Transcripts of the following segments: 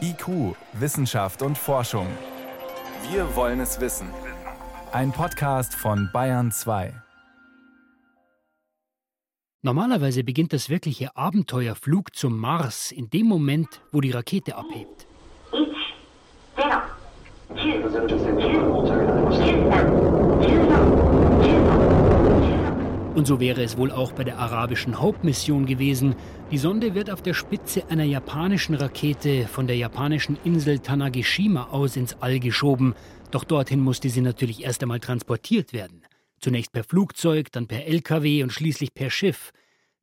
IQ, Wissenschaft und Forschung. Wir wollen es wissen. Ein Podcast von Bayern 2. Normalerweise beginnt das wirkliche Abenteuerflug zum Mars in dem Moment, wo die Rakete abhebt. Und so wäre es wohl auch bei der arabischen Hauptmission gewesen. Die Sonde wird auf der Spitze einer japanischen Rakete von der japanischen Insel Tanagishima aus ins All geschoben. Doch dorthin musste sie natürlich erst einmal transportiert werden. Zunächst per Flugzeug, dann per LKW und schließlich per Schiff.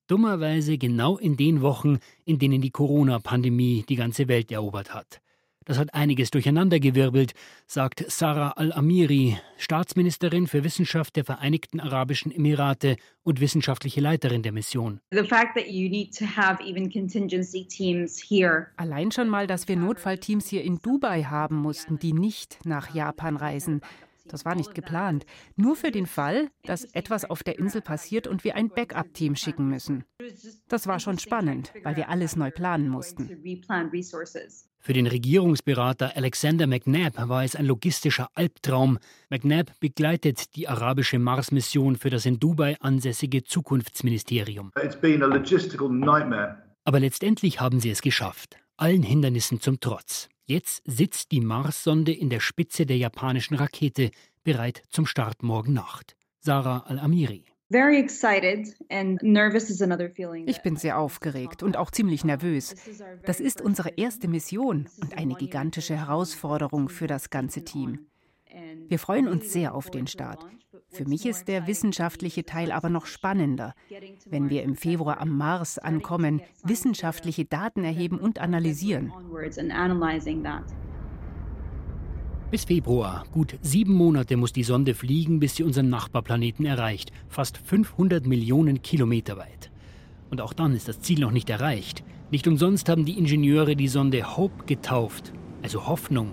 Dummerweise genau in den Wochen, in denen die Corona-Pandemie die ganze Welt erobert hat. Das hat einiges durcheinandergewirbelt, sagt Sarah Al-Amiri, Staatsministerin für Wissenschaft der Vereinigten Arabischen Emirate und wissenschaftliche Leiterin der Mission. Allein schon mal, dass wir Notfallteams hier in Dubai haben mussten, die nicht nach Japan reisen. Das war nicht geplant. Nur für den Fall, dass etwas auf der Insel passiert und wir ein Backup-Team schicken müssen. Das war schon spannend, weil wir alles neu planen mussten. Für den Regierungsberater Alexander McNabb war es ein logistischer Albtraum. McNabb begleitet die arabische Mars-Mission für das in Dubai ansässige Zukunftsministerium. Aber letztendlich haben sie es geschafft, allen Hindernissen zum Trotz. Jetzt sitzt die Mars-Sonde in der Spitze der japanischen Rakete, bereit zum Start morgen Nacht. Sarah Al-Amiri. Ich bin sehr aufgeregt und auch ziemlich nervös. Das ist unsere erste Mission und eine gigantische Herausforderung für das ganze Team. Wir freuen uns sehr auf den Start. Für mich ist der wissenschaftliche Teil aber noch spannender. Wenn wir im Februar am Mars ankommen, wissenschaftliche Daten erheben und analysieren. Bis Februar, gut sieben Monate muss die Sonde fliegen, bis sie unseren Nachbarplaneten erreicht, fast 500 Millionen Kilometer weit. Und auch dann ist das Ziel noch nicht erreicht. Nicht umsonst haben die Ingenieure die Sonde Hope getauft, also Hoffnung.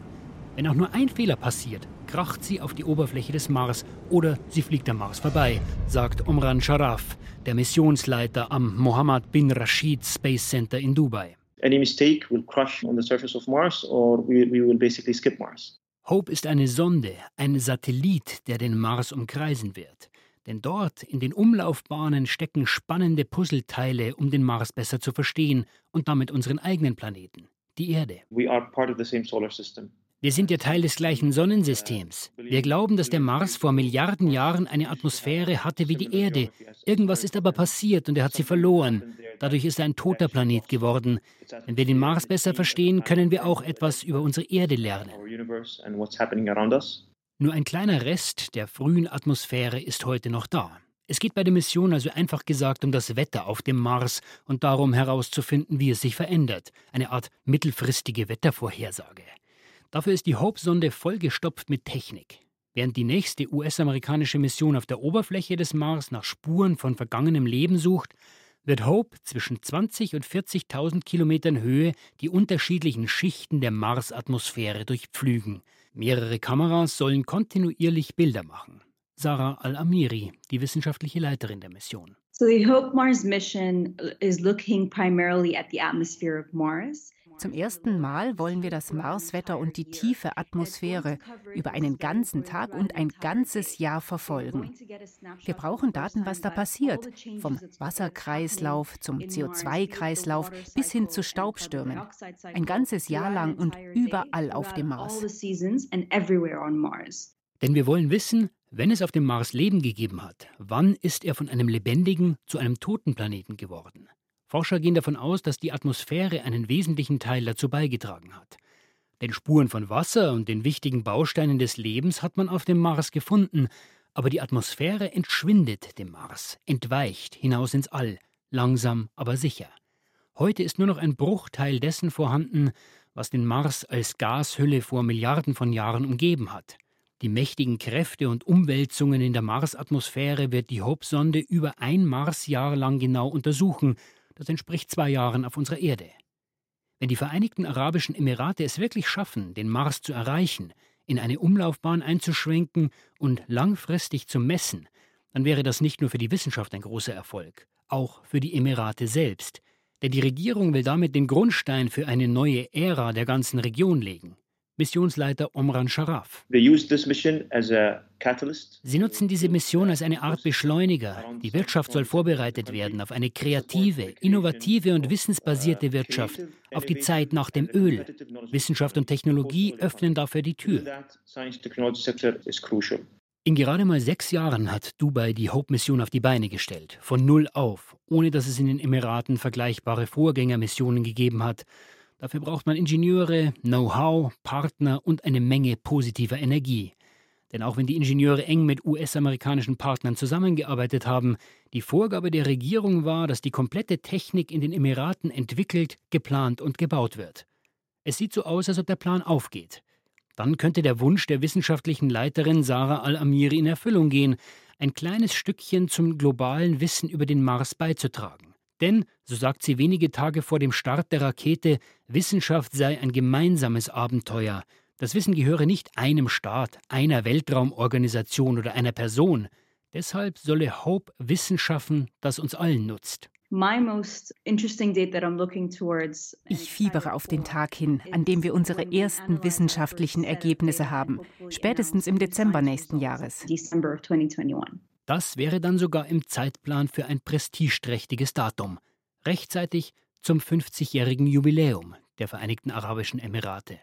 Wenn auch nur ein Fehler passiert, kracht sie auf die Oberfläche des Mars oder sie fliegt am Mars vorbei, sagt Omran Sharaf, der Missionsleiter am Mohammed bin Rashid Space Center in Dubai. Any mistake will crush on the surface of Mars or we, we will basically skip Mars. Hope ist eine Sonde, ein Satellit, der den Mars umkreisen wird. Denn dort in den Umlaufbahnen stecken spannende Puzzleteile, um den Mars besser zu verstehen und damit unseren eigenen Planeten, die Erde. We are part of the same solar system. Wir sind ja Teil des gleichen Sonnensystems. Wir glauben, dass der Mars vor Milliarden Jahren eine Atmosphäre hatte wie die Erde. Irgendwas ist aber passiert und er hat sie verloren. Dadurch ist er ein toter Planet geworden. Wenn wir den Mars besser verstehen, können wir auch etwas über unsere Erde lernen. Nur ein kleiner Rest der frühen Atmosphäre ist heute noch da. Es geht bei der Mission also einfach gesagt um das Wetter auf dem Mars und darum herauszufinden, wie es sich verändert. Eine Art mittelfristige Wettervorhersage. Dafür ist die Hope-Sonde vollgestopft mit Technik. Während die nächste US-amerikanische Mission auf der Oberfläche des Mars nach Spuren von vergangenem Leben sucht, wird Hope zwischen 20 und 40.000 Kilometern Höhe die unterschiedlichen Schichten der Marsatmosphäre durchpflügen. Mehrere Kameras sollen kontinuierlich Bilder machen. Sarah Al-Amiri, die wissenschaftliche Leiterin der Mission. So the Hope Mars mission is looking primarily at the atmosphere of Mars. Zum ersten Mal wollen wir das Marswetter und die tiefe Atmosphäre über einen ganzen Tag und ein ganzes Jahr verfolgen. Wir brauchen Daten, was da passiert, vom Wasserkreislauf zum CO2-Kreislauf bis hin zu Staubstürmen. Ein ganzes Jahr lang und überall auf dem Mars. Denn wir wollen wissen, wenn es auf dem Mars Leben gegeben hat, wann ist er von einem lebendigen zu einem toten Planeten geworden? Forscher gehen davon aus, dass die Atmosphäre einen wesentlichen Teil dazu beigetragen hat. Denn Spuren von Wasser und den wichtigen Bausteinen des Lebens hat man auf dem Mars gefunden, aber die Atmosphäre entschwindet dem Mars, entweicht hinaus ins All, langsam aber sicher. Heute ist nur noch ein Bruchteil dessen vorhanden, was den Mars als Gashülle vor Milliarden von Jahren umgeben hat. Die mächtigen Kräfte und Umwälzungen in der Marsatmosphäre wird die Hope-Sonde über ein Marsjahr lang genau untersuchen das entspricht zwei Jahren auf unserer Erde. Wenn die Vereinigten Arabischen Emirate es wirklich schaffen, den Mars zu erreichen, in eine Umlaufbahn einzuschwenken und langfristig zu messen, dann wäre das nicht nur für die Wissenschaft ein großer Erfolg, auch für die Emirate selbst. Denn die Regierung will damit den Grundstein für eine neue Ära der ganzen Region legen. Missionsleiter Omran Sharaf. Sie nutzen diese Mission als eine Art Beschleuniger. Die Wirtschaft soll vorbereitet werden auf eine kreative, innovative und wissensbasierte Wirtschaft, auf die Zeit nach dem Öl. Wissenschaft und Technologie öffnen dafür die Tür. In gerade mal sechs Jahren hat Dubai die Hope-Mission auf die Beine gestellt, von null auf, ohne dass es in den Emiraten vergleichbare Vorgängermissionen gegeben hat. Dafür braucht man Ingenieure, Know-how, Partner und eine Menge positiver Energie. Denn auch wenn die Ingenieure eng mit US-amerikanischen Partnern zusammengearbeitet haben, die Vorgabe der Regierung war, dass die komplette Technik in den Emiraten entwickelt, geplant und gebaut wird. Es sieht so aus, als ob der Plan aufgeht. Dann könnte der Wunsch der wissenschaftlichen Leiterin Sarah Al-Amiri in Erfüllung gehen, ein kleines Stückchen zum globalen Wissen über den Mars beizutragen. Denn, so sagt sie wenige Tage vor dem Start der Rakete, Wissenschaft sei ein gemeinsames Abenteuer. Das Wissen gehöre nicht einem Staat, einer Weltraumorganisation oder einer Person. Deshalb solle Hope Wissen schaffen, das uns allen nutzt. Ich fiebere auf den Tag hin, an dem wir unsere ersten wissenschaftlichen Ergebnisse haben, spätestens im Dezember nächsten Jahres. Das wäre dann sogar im Zeitplan für ein prestigeträchtiges Datum, rechtzeitig zum 50-jährigen Jubiläum der Vereinigten Arabischen Emirate.